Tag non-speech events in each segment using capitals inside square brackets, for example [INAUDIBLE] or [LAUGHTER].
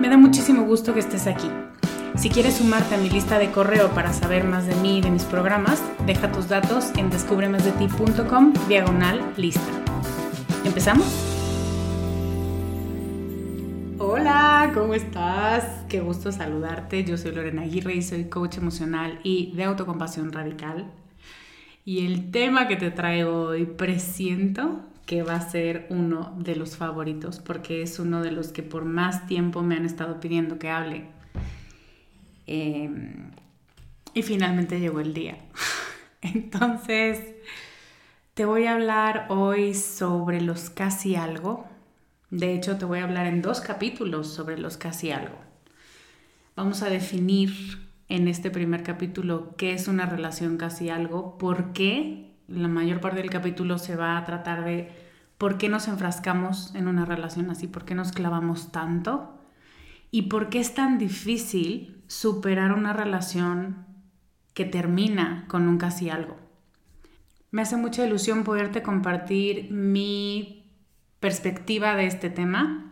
Me da muchísimo gusto que estés aquí. Si quieres sumarte a mi lista de correo para saber más de mí y de mis programas, deja tus datos en descubremasdeti.com diagonal lista. ¿Empezamos? Hola, ¿cómo estás? Qué gusto saludarte. Yo soy Lorena Aguirre y soy coach emocional y de autocompasión radical. Y el tema que te traigo hoy presiento que va a ser uno de los favoritos porque es uno de los que por más tiempo me han estado pidiendo que hable. Em, y finalmente llegó el día. [LAUGHS] Entonces, te voy a hablar hoy sobre los casi algo. De hecho, te voy a hablar en dos capítulos sobre los casi algo. Vamos a definir en este primer capítulo qué es una relación casi algo, por qué la mayor parte del capítulo se va a tratar de por qué nos enfrascamos en una relación así, por qué nos clavamos tanto y por qué es tan difícil superar una relación que termina con un casi algo. Me hace mucha ilusión poderte compartir mi perspectiva de este tema,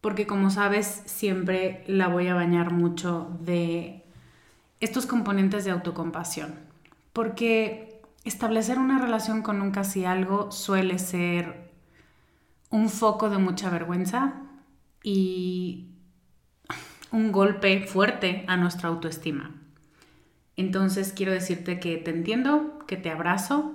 porque como sabes siempre la voy a bañar mucho de estos componentes de autocompasión, porque establecer una relación con un casi algo suele ser un foco de mucha vergüenza y un golpe fuerte a nuestra autoestima. Entonces quiero decirte que te entiendo, que te abrazo,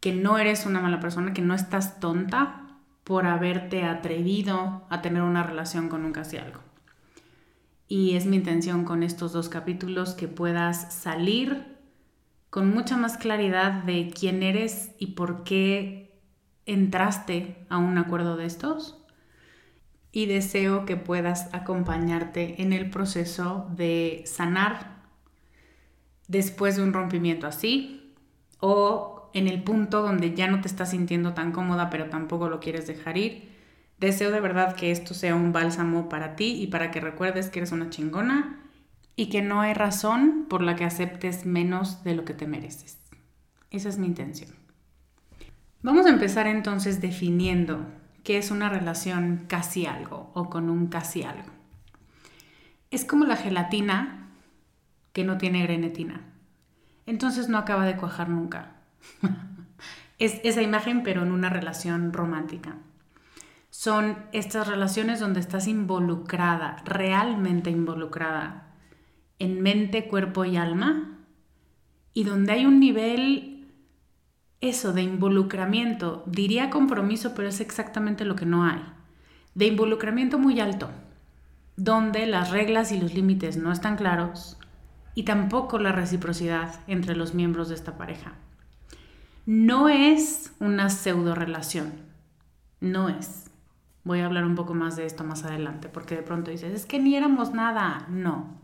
que no eres una mala persona, que no estás tonta por haberte atrevido a tener una relación con un casi algo. Y es mi intención con estos dos capítulos que puedas salir con mucha más claridad de quién eres y por qué entraste a un acuerdo de estos. Y deseo que puedas acompañarte en el proceso de sanar después de un rompimiento así o en el punto donde ya no te estás sintiendo tan cómoda pero tampoco lo quieres dejar ir. Deseo de verdad que esto sea un bálsamo para ti y para que recuerdes que eres una chingona y que no hay razón por la que aceptes menos de lo que te mereces. Esa es mi intención. Vamos a empezar entonces definiendo qué es una relación casi algo o con un casi algo. Es como la gelatina que no tiene grenetina. Entonces no acaba de cuajar nunca. [LAUGHS] es esa imagen, pero en una relación romántica. Son estas relaciones donde estás involucrada, realmente involucrada, en mente, cuerpo y alma, y donde hay un nivel, eso, de involucramiento, diría compromiso, pero es exactamente lo que no hay, de involucramiento muy alto, donde las reglas y los límites no están claros y tampoco la reciprocidad entre los miembros de esta pareja. No es una pseudo relación, no es. Voy a hablar un poco más de esto más adelante, porque de pronto dices, es que ni éramos nada. No,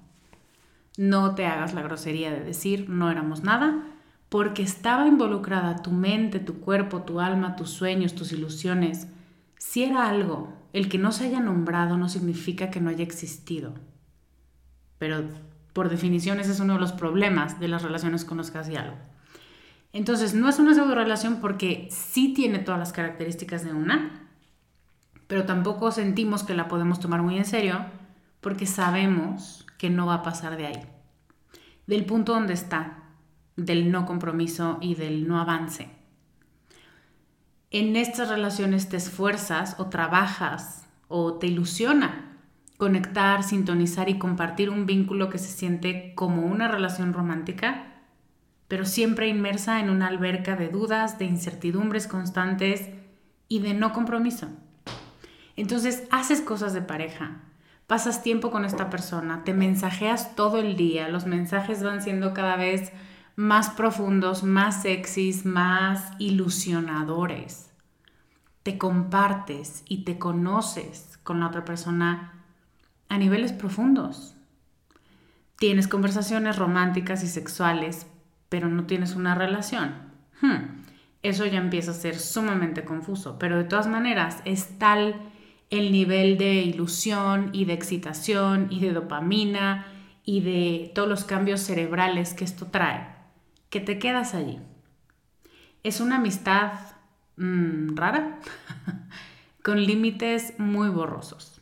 no te hagas la grosería de decir no éramos nada, porque estaba involucrada tu mente, tu cuerpo, tu alma, tus sueños, tus ilusiones. Si era algo, el que no se haya nombrado no significa que no haya existido. Pero por definición ese es uno de los problemas de las relaciones con los casi algo. Entonces, no es una pseudo relación porque sí tiene todas las características de una, pero tampoco sentimos que la podemos tomar muy en serio porque sabemos que no va a pasar de ahí. Del punto donde está, del no compromiso y del no avance. En estas relaciones te esfuerzas o trabajas o te ilusiona conectar, sintonizar y compartir un vínculo que se siente como una relación romántica, pero siempre inmersa en una alberca de dudas, de incertidumbres constantes y de no compromiso. Entonces haces cosas de pareja, pasas tiempo con esta persona, te mensajeas todo el día, los mensajes van siendo cada vez más profundos, más sexys, más ilusionadores. Te compartes y te conoces con la otra persona a niveles profundos. Tienes conversaciones románticas y sexuales, pero no tienes una relación. Hmm, eso ya empieza a ser sumamente confuso, pero de todas maneras es tal el nivel de ilusión y de excitación y de dopamina y de todos los cambios cerebrales que esto trae, que te quedas allí. Es una amistad mm, rara, [LAUGHS] con límites muy borrosos.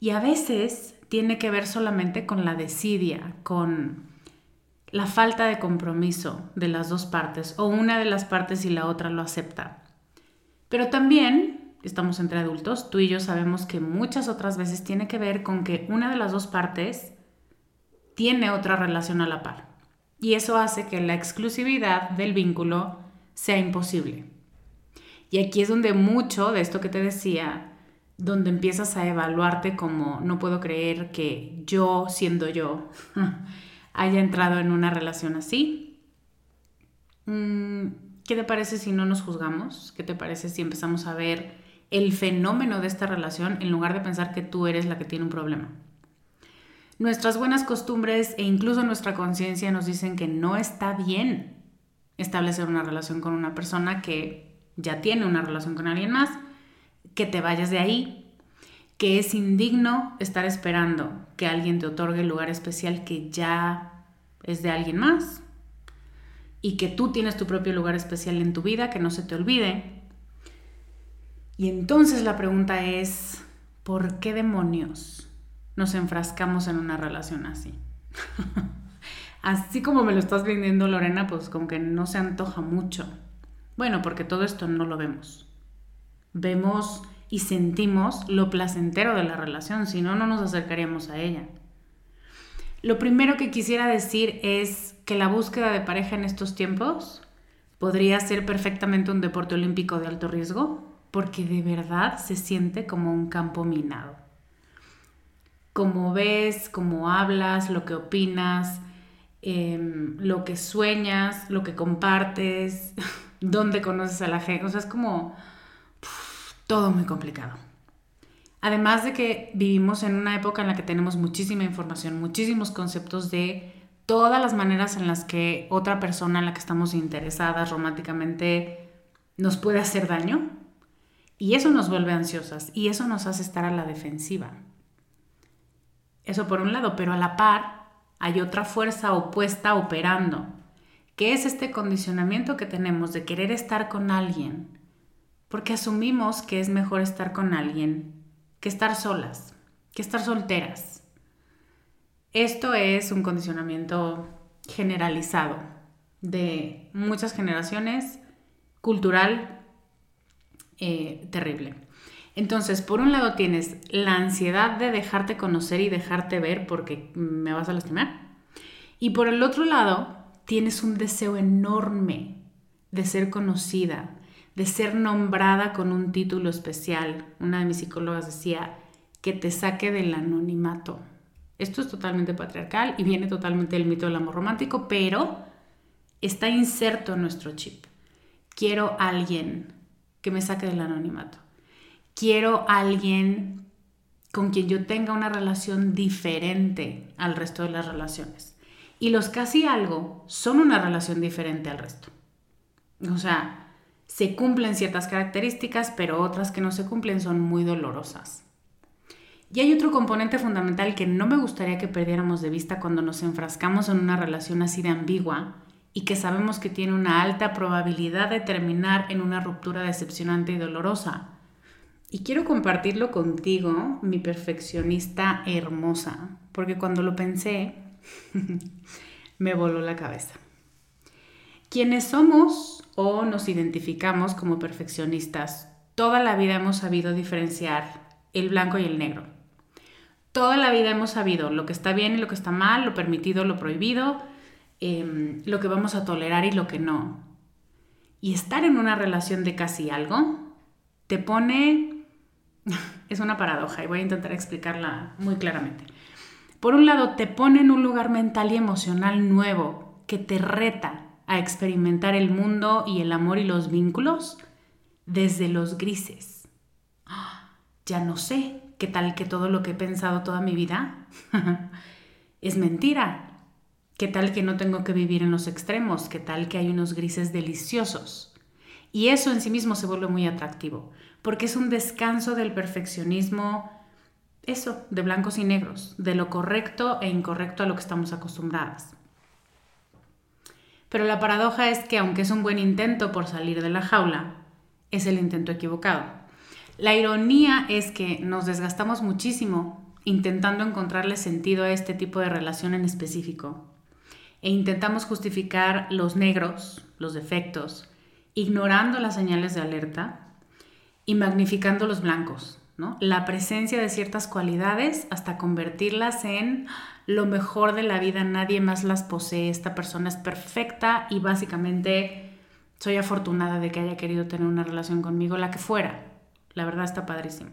Y a veces tiene que ver solamente con la desidia, con la falta de compromiso de las dos partes, o una de las partes y la otra lo acepta. Pero también, estamos entre adultos, tú y yo sabemos que muchas otras veces tiene que ver con que una de las dos partes tiene otra relación a la par. Y eso hace que la exclusividad del vínculo sea imposible. Y aquí es donde mucho de esto que te decía, donde empiezas a evaluarte como no puedo creer que yo, siendo yo, [LAUGHS] haya entrado en una relación así. Mm, ¿Qué te parece si no nos juzgamos? ¿Qué te parece si empezamos a ver el fenómeno de esta relación en lugar de pensar que tú eres la que tiene un problema? Nuestras buenas costumbres e incluso nuestra conciencia nos dicen que no está bien establecer una relación con una persona que ya tiene una relación con alguien más, que te vayas de ahí, que es indigno estar esperando que alguien te otorgue el lugar especial que ya es de alguien más y que tú tienes tu propio lugar especial en tu vida, que no se te olvide. Y entonces la pregunta es, ¿por qué demonios nos enfrascamos en una relación así? [LAUGHS] así como me lo estás vendiendo Lorena, pues como que no se antoja mucho. Bueno, porque todo esto no lo vemos. Vemos y sentimos lo placentero de la relación, si no, no nos acercaríamos a ella. Lo primero que quisiera decir es que la búsqueda de pareja en estos tiempos podría ser perfectamente un deporte olímpico de alto riesgo, porque de verdad se siente como un campo minado. Como ves, cómo hablas, lo que opinas, em, lo que sueñas, lo que compartes, [LAUGHS] dónde conoces a la gente. O sea, es como todo muy complicado. Además de que vivimos en una época en la que tenemos muchísima información, muchísimos conceptos de todas las maneras en las que otra persona en la que estamos interesadas románticamente nos puede hacer daño. Y eso nos vuelve ansiosas y eso nos hace estar a la defensiva. Eso por un lado, pero a la par hay otra fuerza opuesta operando, que es este condicionamiento que tenemos de querer estar con alguien porque asumimos que es mejor estar con alguien que estar solas, que estar solteras. Esto es un condicionamiento generalizado de muchas generaciones, cultural, eh, terrible. Entonces, por un lado tienes la ansiedad de dejarte conocer y dejarte ver porque me vas a lastimar. Y por el otro lado, tienes un deseo enorme de ser conocida, de ser nombrada con un título especial. Una de mis psicólogas decía, que te saque del anonimato. Esto es totalmente patriarcal y viene totalmente del mito del amor romántico, pero está inserto en nuestro chip. Quiero alguien que me saque del anonimato. Quiero alguien con quien yo tenga una relación diferente al resto de las relaciones. Y los casi algo son una relación diferente al resto. O sea, se cumplen ciertas características, pero otras que no se cumplen son muy dolorosas. Y hay otro componente fundamental que no me gustaría que perdiéramos de vista cuando nos enfrascamos en una relación así de ambigua y que sabemos que tiene una alta probabilidad de terminar en una ruptura decepcionante y dolorosa. Y quiero compartirlo contigo, mi perfeccionista hermosa, porque cuando lo pensé, [LAUGHS] me voló la cabeza. Quienes somos o nos identificamos como perfeccionistas, toda la vida hemos sabido diferenciar el blanco y el negro. Toda la vida hemos sabido lo que está bien y lo que está mal, lo permitido, lo prohibido, em, lo que vamos a tolerar y lo que no. Y estar en una relación de casi algo te pone... [LAUGHS] es una paradoja y voy a intentar explicarla muy claramente. Por un lado, te pone en un lugar mental y emocional nuevo que te reta a experimentar el mundo y el amor y los vínculos desde los grises. [GASPS] Ya no sé qué tal que todo lo que he pensado toda mi vida [LAUGHS] es mentira. ¿Qué tal que no tengo que vivir en los extremos? ¿Qué tal que hay unos grises deliciosos? Y eso en sí mismo se vuelve muy atractivo, porque es un descanso del perfeccionismo, eso, de blancos y negros, de lo correcto e incorrecto a lo que estamos acostumbradas. Pero la paradoja es que aunque es un buen intento por salir de la jaula, es el intento equivocado. La ironía es que nos desgastamos muchísimo intentando encontrarle sentido a este tipo de relación en específico e intentamos justificar los negros, los defectos, ignorando las señales de alerta y magnificando los blancos, ¿no? La presencia de ciertas cualidades hasta convertirlas en lo mejor de la vida, nadie más las posee, esta persona es perfecta y básicamente soy afortunada de que haya querido tener una relación conmigo, la que fuera. La verdad está padrísimo.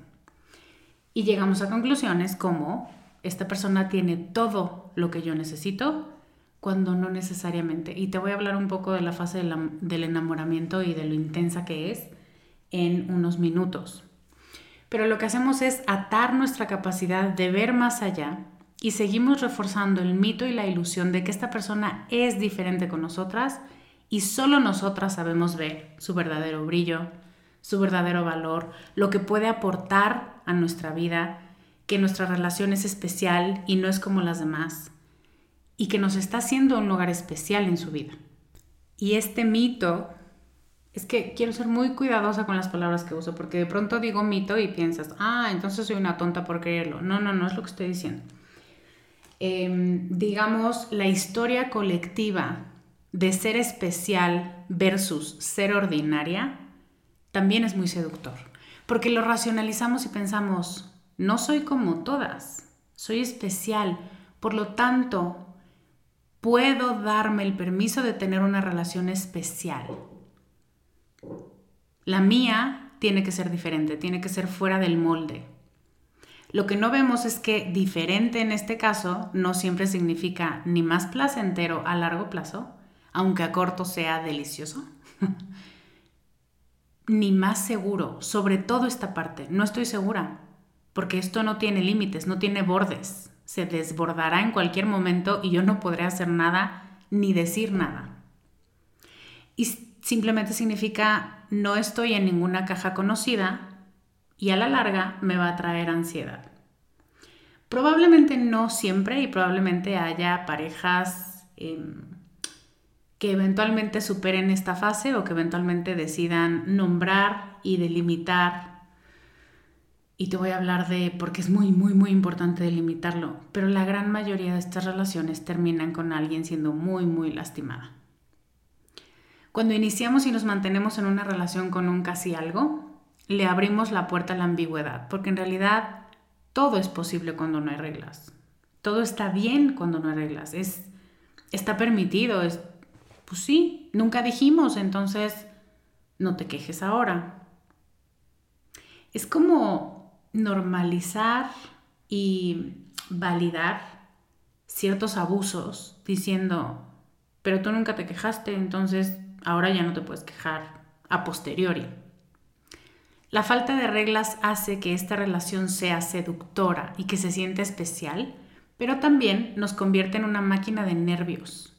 Y llegamos a conclusiones como esta persona tiene todo lo que yo necesito cuando no necesariamente. Y te voy a hablar un poco de la fase del enamoramiento y de lo intensa que es en unos minutos. Pero lo que hacemos es atar nuestra capacidad de ver más allá y seguimos reforzando el mito y la ilusión de que esta persona es diferente con nosotras y solo nosotras sabemos ver su verdadero brillo, su verdadero valor, lo que puede aportar a nuestra vida, que nuestra relación es especial y no es como las demás, y que nos está haciendo un lugar especial en su vida. Y este mito, es que quiero ser muy cuidadosa con las palabras que uso, porque de pronto digo mito y piensas, ah, entonces soy una tonta por creerlo. No, no, no es lo que estoy diciendo. Em, digamos, la historia colectiva de ser especial versus ser ordinaria también es muy seductor, porque lo racionalizamos y pensamos, no soy como todas, soy especial, por lo tanto, puedo darme el permiso de tener una relación especial. La mía tiene que ser diferente, tiene que ser fuera del molde. Lo que no vemos es que diferente en este caso no siempre significa ni más placentero a largo plazo, aunque a corto sea delicioso, [LAUGHS] ni más seguro, sobre todo esta parte. No estoy segura, porque esto no tiene límites, no tiene bordes. Se desbordará en cualquier momento y yo no podré hacer nada ni decir nada. Y simplemente significa no estoy en ninguna caja conocida, y a la larga me va a traer ansiedad. Probablemente no siempre y probablemente haya parejas em, que eventualmente superen esta fase o que eventualmente decidan nombrar y delimitar y te voy a hablar de, porque es muy, muy, muy importante delimitarlo, pero la gran mayoría de estas relaciones terminan con alguien siendo muy, muy lastimada. Cuando iniciamos y nos mantenemos en una relación con un casi algo, le abrimos la puerta a la ambigüedad, porque en realidad todo es posible cuando no hay reglas. Todo está bien cuando no hay reglas. Es, está permitido. Es, pues sí, nunca dijimos, entonces no te quejes ahora. Es como normalizar y validar ciertos abusos diciendo, pero tú nunca te quejaste, entonces ahora ya no te puedes quejar a posteriori. La falta de reglas hace que esta relación sea seductora y que se sienta especial, pero también nos convierte en una máquina de nervios,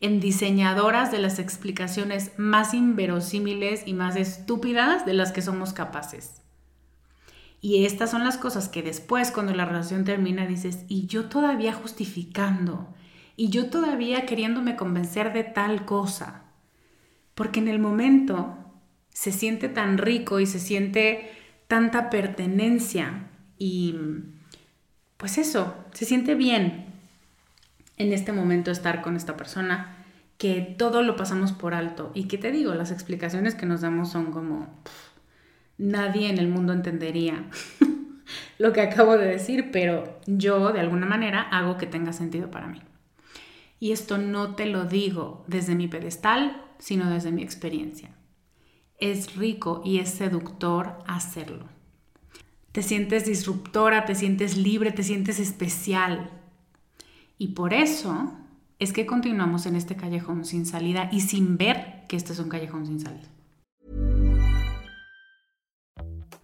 en diseñadoras de las explicaciones más inverosímiles y más estúpidas de las que somos capaces. Y estas son las cosas que después, cuando la relación termina, dices, y yo todavía justificando, y yo todavía queriéndome convencer de tal cosa. Porque en el momento se siente tan rico y se siente tanta pertenencia y pues eso, se siente bien en este momento estar con esta persona que todo lo pasamos por alto y que te digo, las explicaciones que nos damos son como nadie en el mundo entendería [LAUGHS] lo que acabo de decir, pero yo de alguna manera hago que tenga sentido para mí. Y esto no te lo digo desde mi pedestal, sino desde mi experiencia. Es rico y es seductor hacerlo. Te sientes disruptora, te sientes libre, te sientes especial. Y por eso es que continuamos en este callejón sin salida y sin ver que este es un callejón sin salida.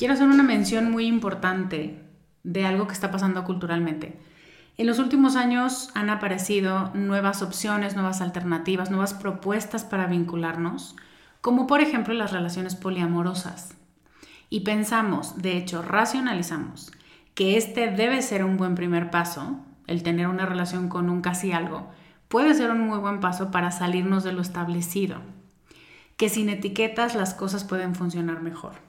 Quiero hacer una mención muy importante de algo que está pasando culturalmente. En los últimos años han aparecido nuevas opciones, nuevas alternativas, nuevas propuestas para vincularnos, como por ejemplo las relaciones poliamorosas. Y pensamos, de hecho, racionalizamos, que este debe ser un buen primer paso, el tener una relación con un casi algo, puede ser un muy buen paso para salirnos de lo establecido, que sin etiquetas las cosas pueden funcionar mejor.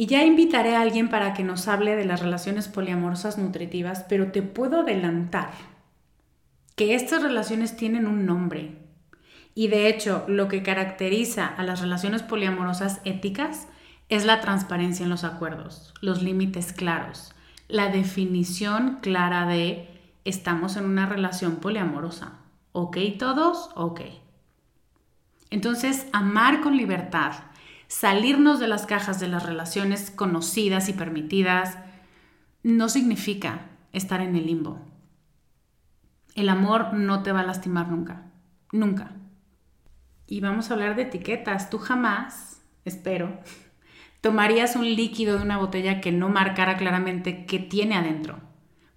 Y ya invitaré a alguien para que nos hable de las relaciones poliamorosas nutritivas, pero te puedo adelantar que estas relaciones tienen un nombre. Y de hecho, lo que caracteriza a las relaciones poliamorosas éticas es la transparencia en los acuerdos, los límites claros, la definición clara de estamos en una relación poliamorosa. ¿Ok todos? Ok. Entonces, amar con libertad, salirnos de las cajas de las relaciones conocidas y permitidas no significa estar en el limbo. El amor no te va a lastimar nunca, nunca. Y vamos a hablar de etiquetas. Tú jamás, espero, [LAUGHS] tomarías un líquido de una botella que no marcara claramente qué tiene adentro.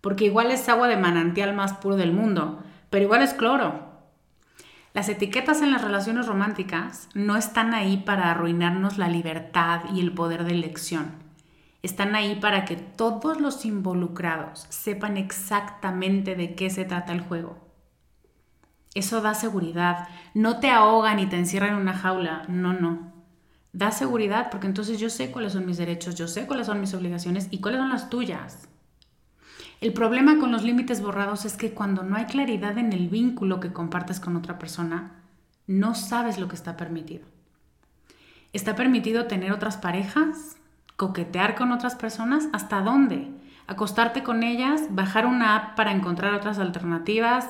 Porque igual es agua de manantial más puro del mundo, pero igual es cloro, las etiquetas en las relaciones románticas no están ahí para arruinarnos la libertad y el poder de elección. Están ahí para que todos los involucrados sepan exactamente de qué se trata el juego. Eso da seguridad. No te ahoga ni te encierra en una jaula. No, no. Da seguridad porque entonces yo sé cuáles son mis derechos, yo sé cuáles son mis obligaciones y cuáles son las tuyas. El problema con los límites borrados es que cuando no hay claridad en el vínculo que compartes con otra persona, no sabes lo que está permitido. ¿Está permitido tener otras parejas? ¿Coquetear con otras personas? ¿Hasta dónde? ¿Acostarte con ellas? ¿Bajar una app para encontrar otras alternativas?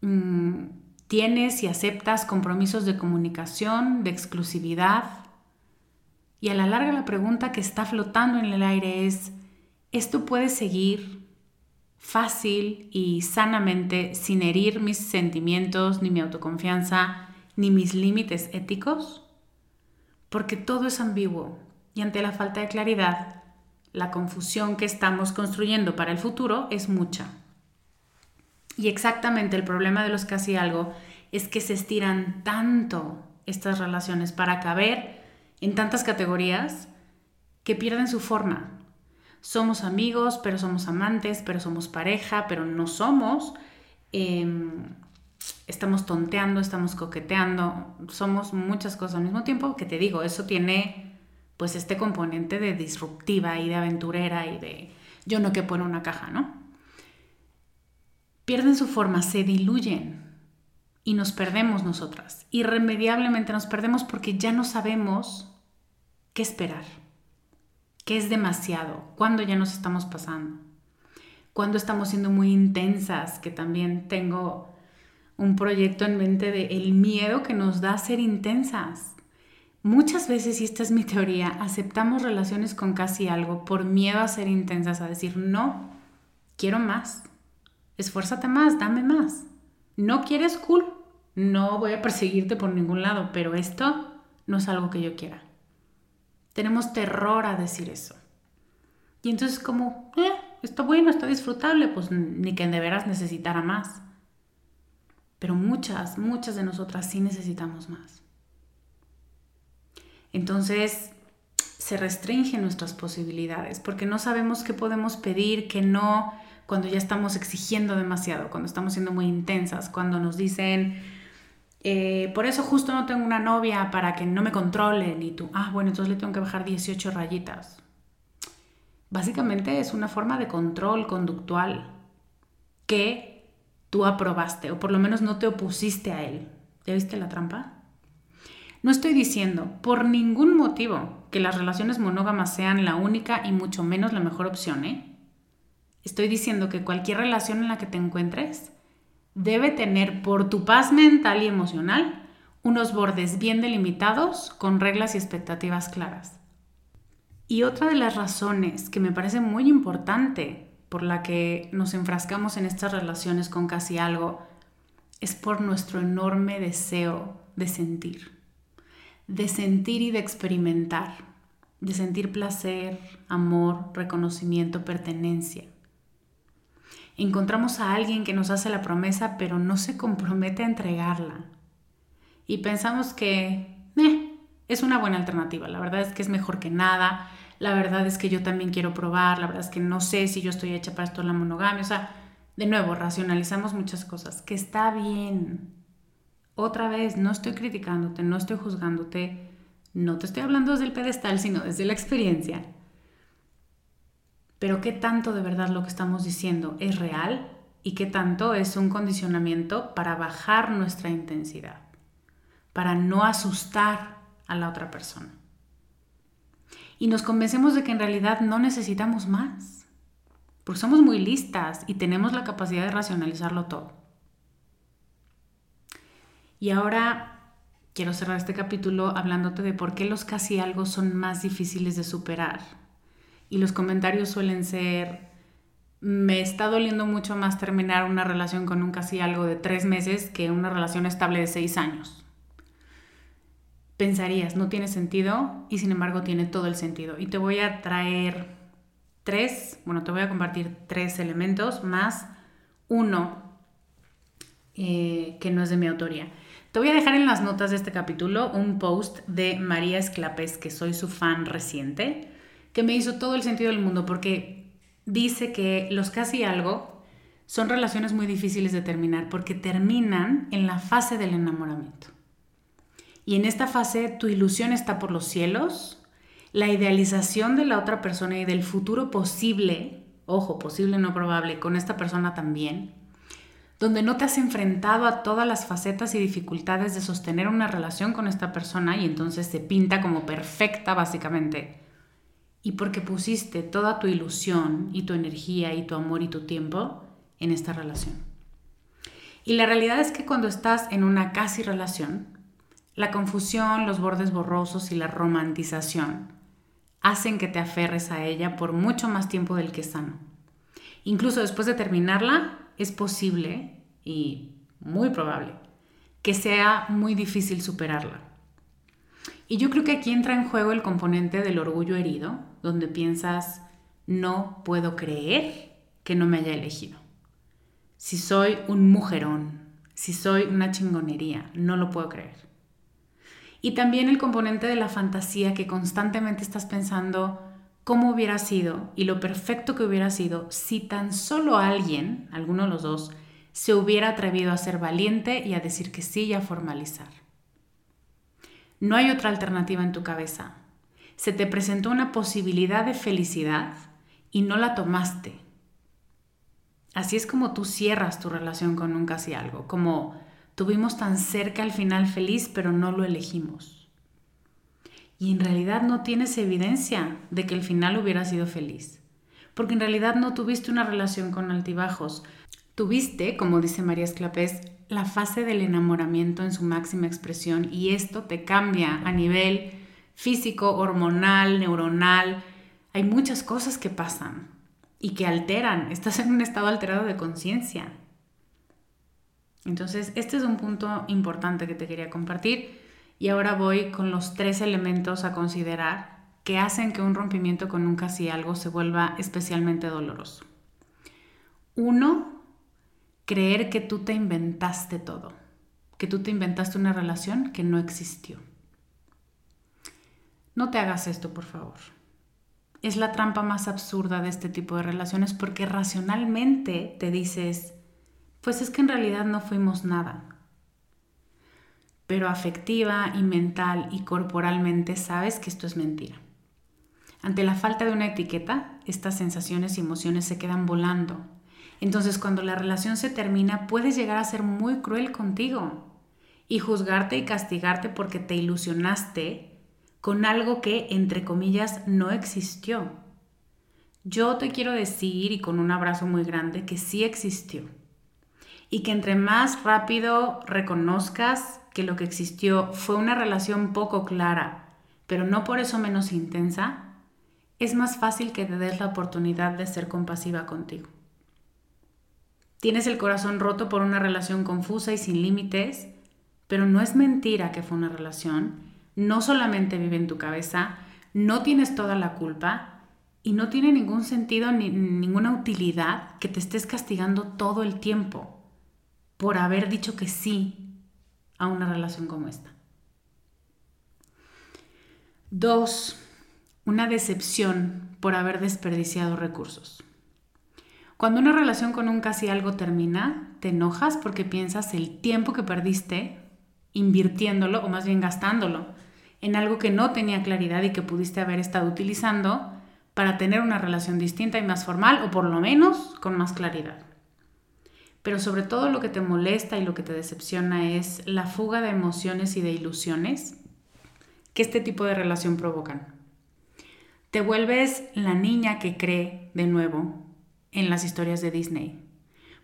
Mm, ¿Tienes y aceptas compromisos de comunicación, de exclusividad? Y a la larga la pregunta que está flotando en el aire es, ¿esto puede seguir? Fácil y sanamente sin herir mis sentimientos, ni mi autoconfianza, ni mis límites éticos? porque todo es ambiguo y ante la falta de claridad, la confusión que estamos construyendo para el futuro es mucha. Y exactamente el problema de los casi algo es que se estiran tanto estas relaciones para caber en tantas categorías que pierden su forma. Somos amigos, pero somos amantes, pero somos pareja, pero no somos. Em, estamos tonteando, estamos coqueteando, somos muchas cosas al mismo tiempo que te digo, eso tiene pues este componente de disruptiva y de aventurera y de yo no que en una caja, ¿no? Pierden su forma, se diluyen y nos perdemos nosotras. Irremediablemente nos perdemos porque ya no sabemos qué esperar, qué es demasiado, cuándo ya nos estamos pasando, cuándo estamos siendo muy intensas, que también tengo un proyecto en mente de el miedo que nos da ser intensas Muchas veces, y esta es mi teoría, aceptamos relaciones con casi algo por miedo a ser intensas, a decir, no, quiero más, esfuérzate más, dame más. No quieres cool, no voy a perseguirte por ningún lado, pero esto no es algo que yo quiera. Tenemos terror a decir eso. Y entonces como, eh, está bueno, está disfrutable, pues ni que de veras necesitara más. Pero muchas, muchas de nosotras sí necesitamos más. Entonces se restringen nuestras posibilidades porque no sabemos qué podemos pedir, qué no, cuando ya estamos exigiendo demasiado, cuando estamos siendo muy intensas, cuando nos dicen, eh, por eso justo no tengo una novia para que no me controlen y tú, ah, bueno, entonces le tengo que bajar 18 rayitas. Básicamente es una forma de control conductual que tú aprobaste o por lo menos no te opusiste a él. ¿Ya viste la trampa? No estoy diciendo por ningún motivo que las relaciones monógamas sean la única y mucho menos la mejor opción, ¿eh? Estoy diciendo que cualquier relación en la que te encuentres debe tener por tu paz mental y emocional unos bordes bien delimitados con reglas y expectativas claras. Y otra de las razones que me parece muy importante por la que nos enfrascamos en estas relaciones con casi algo es por nuestro enorme deseo de sentir de sentir y de experimentar, de sentir placer, amor, reconocimiento, pertenencia. Encontramos a alguien que nos hace la promesa pero no se compromete a entregarla. Y pensamos que eh, es una buena alternativa, la verdad es que es mejor que nada, la verdad es que yo también quiero probar, la verdad es que no sé si yo estoy hecha para esto la monogamia, o sea, de nuevo, racionalizamos muchas cosas, que está bien, otra vez, no estoy criticándote, no estoy juzgándote, no te estoy hablando desde el pedestal, sino desde la experiencia. Pero qué tanto de verdad lo que estamos diciendo es real y qué tanto es un condicionamiento para bajar nuestra intensidad, para no asustar a la otra persona. Y nos convencemos de que en realidad no necesitamos más, porque somos muy listas y tenemos la capacidad de racionalizarlo todo. Y ahora quiero cerrar este capítulo hablándote de por qué los casi algo son más difíciles de superar. Y los comentarios suelen ser, me está doliendo mucho más terminar una relación con un casi algo de tres meses que una relación estable de seis años. Pensarías, no tiene sentido y sin embargo tiene todo el sentido. Y te voy a traer tres, bueno, te voy a compartir tres elementos más uno eh, que no es de mi autoría. Te voy a dejar en las notas de este capítulo un post de María Esclapes, que soy su fan reciente, que me hizo todo el sentido del mundo porque dice que los casi algo son relaciones muy difíciles de terminar porque terminan en la fase del enamoramiento. Y en esta fase tu ilusión está por los cielos, la idealización de la otra persona y del futuro posible, ojo, posible no probable, con esta persona también donde no te has enfrentado a todas las facetas y dificultades de sostener una relación con esta persona y entonces se pinta como perfecta básicamente. Y porque pusiste toda tu ilusión y tu energía y tu amor y tu tiempo en esta relación. Y la realidad es que cuando estás en una casi relación, la confusión, los bordes borrosos y la romantización hacen que te aferres a ella por mucho más tiempo del que es sano. Incluso después de terminarla, es posible y muy probable que sea muy difícil superarla. Y yo creo que aquí entra en juego el componente del orgullo herido, donde piensas, no puedo creer que no me haya elegido. Si soy un mujerón, si soy una chingonería, no lo puedo creer. Y también el componente de la fantasía que constantemente estás pensando cómo hubiera sido y lo perfecto que hubiera sido si tan solo alguien, alguno de los dos, se hubiera atrevido a ser valiente y a decir que sí y a formalizar. No hay otra alternativa en tu cabeza. Se te presentó una posibilidad de felicidad y no la tomaste. Así es como tú cierras tu relación con un casi algo, como tuvimos tan cerca al final feliz, pero no lo elegimos. Y en realidad no tienes evidencia de que el final hubiera sido feliz, porque en realidad no tuviste una relación con altibajos, Tuviste, como dice María Esclapés, la fase del enamoramiento en su máxima expresión y esto te cambia a nivel físico, hormonal, neuronal. Hay muchas cosas que pasan y que alteran. Estás en un estado alterado de conciencia. Entonces, este es un punto importante que te quería compartir y ahora voy con los tres elementos a considerar que hacen que un rompimiento con un casi algo se vuelva especialmente doloroso. Uno, creer que tú te inventaste todo, que tú te inventaste una relación que no existió. No te hagas esto, por favor. Es la trampa más absurda de este tipo de relaciones porque racionalmente te dices, pues es que en realidad no fuimos nada. Pero afectiva y mental y corporalmente sabes que esto es mentira. Ante la falta de una etiqueta, estas sensaciones y emociones se quedan volando entonces cuando la relación se termina, puedes llegar a ser muy cruel contigo y juzgarte y castigarte porque te ilusionaste con algo que, entre comillas, no existió. Yo te quiero decir, y con un abrazo muy grande, que sí existió. Y que entre más rápido reconozcas que lo que existió fue una relación poco clara, pero no por eso menos intensa, es más fácil que te des la oportunidad de ser compasiva contigo. Tienes el corazón roto por una relación confusa y sin límites, pero no es mentira que fue una relación, no solamente vive en tu cabeza, no tienes toda la culpa y no tiene ningún sentido ni ninguna utilidad que te estés castigando todo el tiempo por haber dicho que sí a una relación como esta. Dos, una decepción por haber desperdiciado recursos. Cuando una relación con un casi algo termina, te enojas porque piensas el tiempo que perdiste invirtiéndolo o más bien gastándolo en algo que no tenía claridad y que pudiste haber estado utilizando para tener una relación distinta y más formal o por lo menos con más claridad. Pero sobre todo lo que te molesta y lo que te decepciona es la fuga de emociones y de ilusiones que este tipo de relación provocan. Te vuelves la niña que cree de nuevo en las historias de Disney.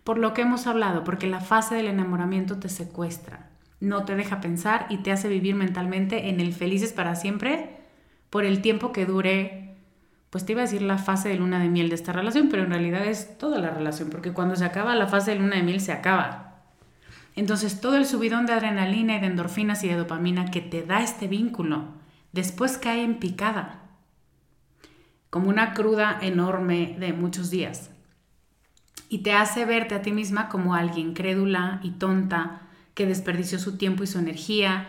Por lo que hemos hablado, porque la fase del enamoramiento te secuestra, no te deja pensar y te hace vivir mentalmente en el felices para siempre por el tiempo que dure, pues te iba a decir la fase de luna de miel de esta relación, pero en realidad es toda la relación, porque cuando se acaba la fase de luna de miel se acaba. Entonces todo el subidón de adrenalina y de endorfinas y de dopamina que te da este vínculo, después cae en picada, como una cruda enorme de muchos días y te hace verte a ti misma como alguien crédula y tonta que desperdició su tiempo y su energía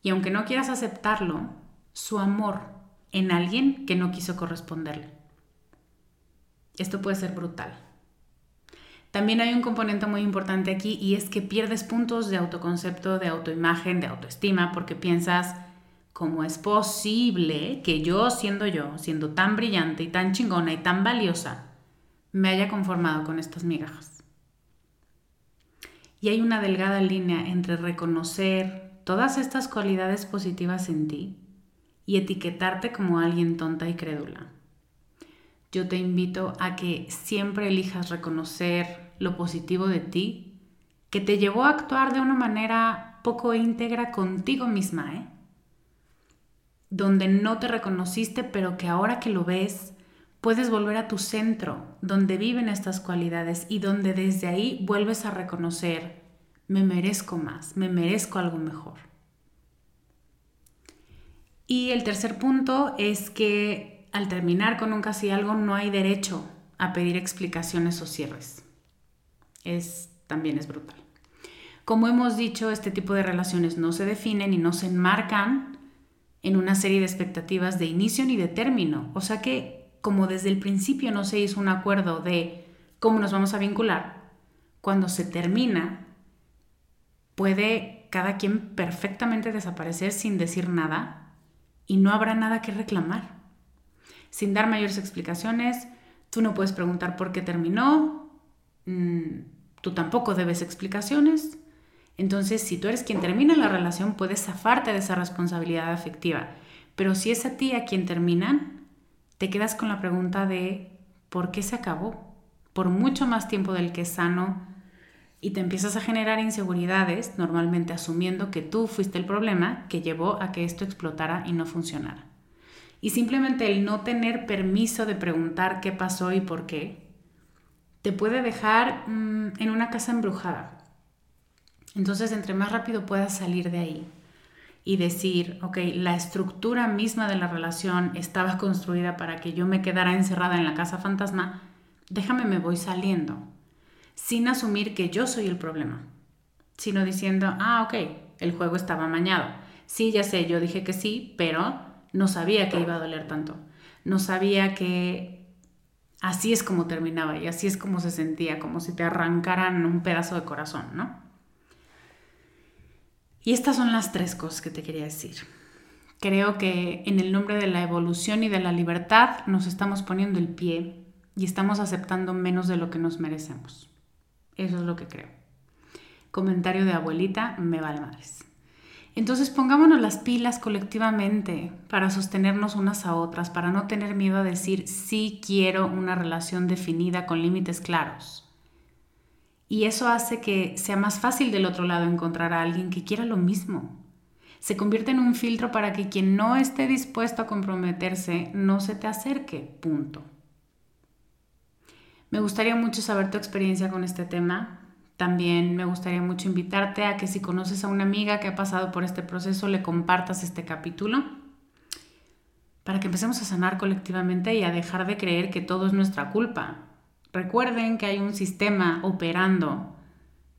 y aunque no quieras aceptarlo, su amor en alguien que no quiso corresponderle. Esto puede ser brutal. También hay un componente muy importante aquí y es que pierdes puntos de autoconcepto, de autoimagen, de autoestima, porque piensas, ¿cómo es posible que yo, siendo yo, siendo tan brillante y tan chingona y tan valiosa, me haya conformado con estas migajas. Y hay una delgada línea entre reconocer todas estas cualidades positivas en ti y etiquetarte como alguien tonta y crédula. Yo te invito a que siempre elijas reconocer lo positivo de ti que te llevó a actuar de una manera poco íntegra contigo misma, ¿eh? Donde no te reconociste, pero que ahora que lo ves, puedes volver a tu centro, donde viven estas cualidades y donde desde ahí vuelves a reconocer, me merezco más, me merezco algo mejor. Y el tercer punto es que al terminar con un casi algo no hay derecho a pedir explicaciones o cierres. Es, también es brutal. Como hemos dicho, este tipo de relaciones no se definen y no se enmarcan en una serie de expectativas de inicio ni de término. O sea que como desde el principio no se hizo un acuerdo de cómo nos vamos a vincular, cuando se termina, puede cada quien perfectamente desaparecer sin decir nada y no habrá nada que reclamar. Sin dar mayores explicaciones, tú no puedes preguntar por qué terminó, mm, tú tampoco debes explicaciones. Entonces, si tú eres quien termina la relación, puedes zafarte de esa responsabilidad afectiva. Pero si es a ti a quien terminan, te quedas con la pregunta de ¿por qué se acabó? Por mucho más tiempo del que es sano y te empiezas a generar inseguridades, normalmente asumiendo que tú fuiste el problema que llevó a que esto explotara y no funcionara. Y simplemente el no tener permiso de preguntar qué pasó y por qué, te puede dejar mm, en una casa embrujada. Entonces, entre más rápido puedas salir de ahí, y decir, ok, la estructura misma de la relación estaba construida para que yo me quedara encerrada en la casa fantasma, déjame me voy saliendo, sin asumir que yo soy el problema, sino diciendo, ah, ok, el juego estaba amañado. Sí, ya sé, yo dije que sí, pero no sabía que iba a doler tanto. No sabía que así es como terminaba y así es como se sentía, como si te arrancaran un pedazo de corazón, ¿no? Y estas son las tres cosas que te quería decir. Creo que en el nombre de la evolución y de la libertad nos estamos poniendo el pie y estamos aceptando menos de lo que nos merecemos. Eso es lo que creo. Comentario de abuelita, me vale madres. Entonces pongámonos las pilas colectivamente para sostenernos unas a otras, para no tener miedo a decir sí quiero una relación definida con límites claros y eso hace que sea más fácil del otro lado encontrar a alguien que quiera lo mismo. Se convierte en un filtro para que quien no esté dispuesto a comprometerse no se te acerque. Punto. Me gustaría mucho saber tu experiencia con este tema. También me gustaría mucho invitarte a que si conoces a una amiga que ha pasado por este proceso, le compartas este capítulo para que empecemos a sanar colectivamente y a dejar de creer que todo es nuestra culpa. Recuerden que hay un sistema operando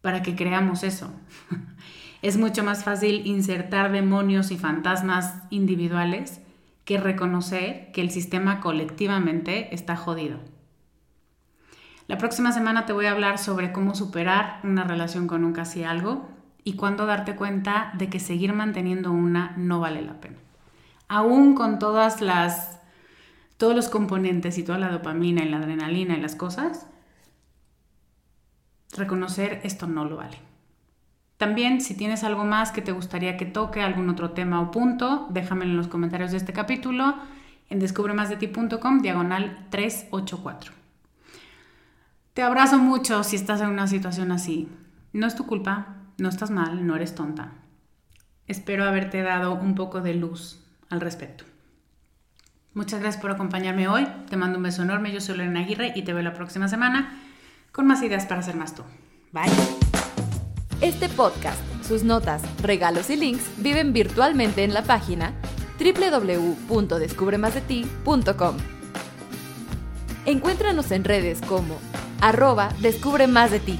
para que creamos eso. [LAUGHS] es mucho más fácil insertar demonios y fantasmas individuales que reconocer que el sistema colectivamente está jodido. La próxima semana te voy a hablar sobre cómo superar una relación con un casi algo y cuándo darte cuenta de que seguir manteniendo una no vale la pena. Aún con todas las todos los componentes y toda la dopamina y la adrenalina y las cosas, reconocer esto no lo vale. También, si tienes algo más que te gustaría que toque, algún otro tema o punto, déjamelo en los comentarios de este capítulo en descubremasdeti.com, diagonal 384. Te abrazo mucho si estás en una situación así. No es tu culpa, no estás mal, no eres tonta. Espero haberte dado un poco de luz al respecto. Muchas gracias por acompañarme hoy. Te mando un beso enorme. Yo soy Lorena Aguirre y te veo la próxima semana con más ideas para ser más tú. Bye. Este podcast, sus notas, regalos y links viven virtualmente en la página www.descubremasdeti.com. Encuéntranos en redes como arroba descubre más de ti.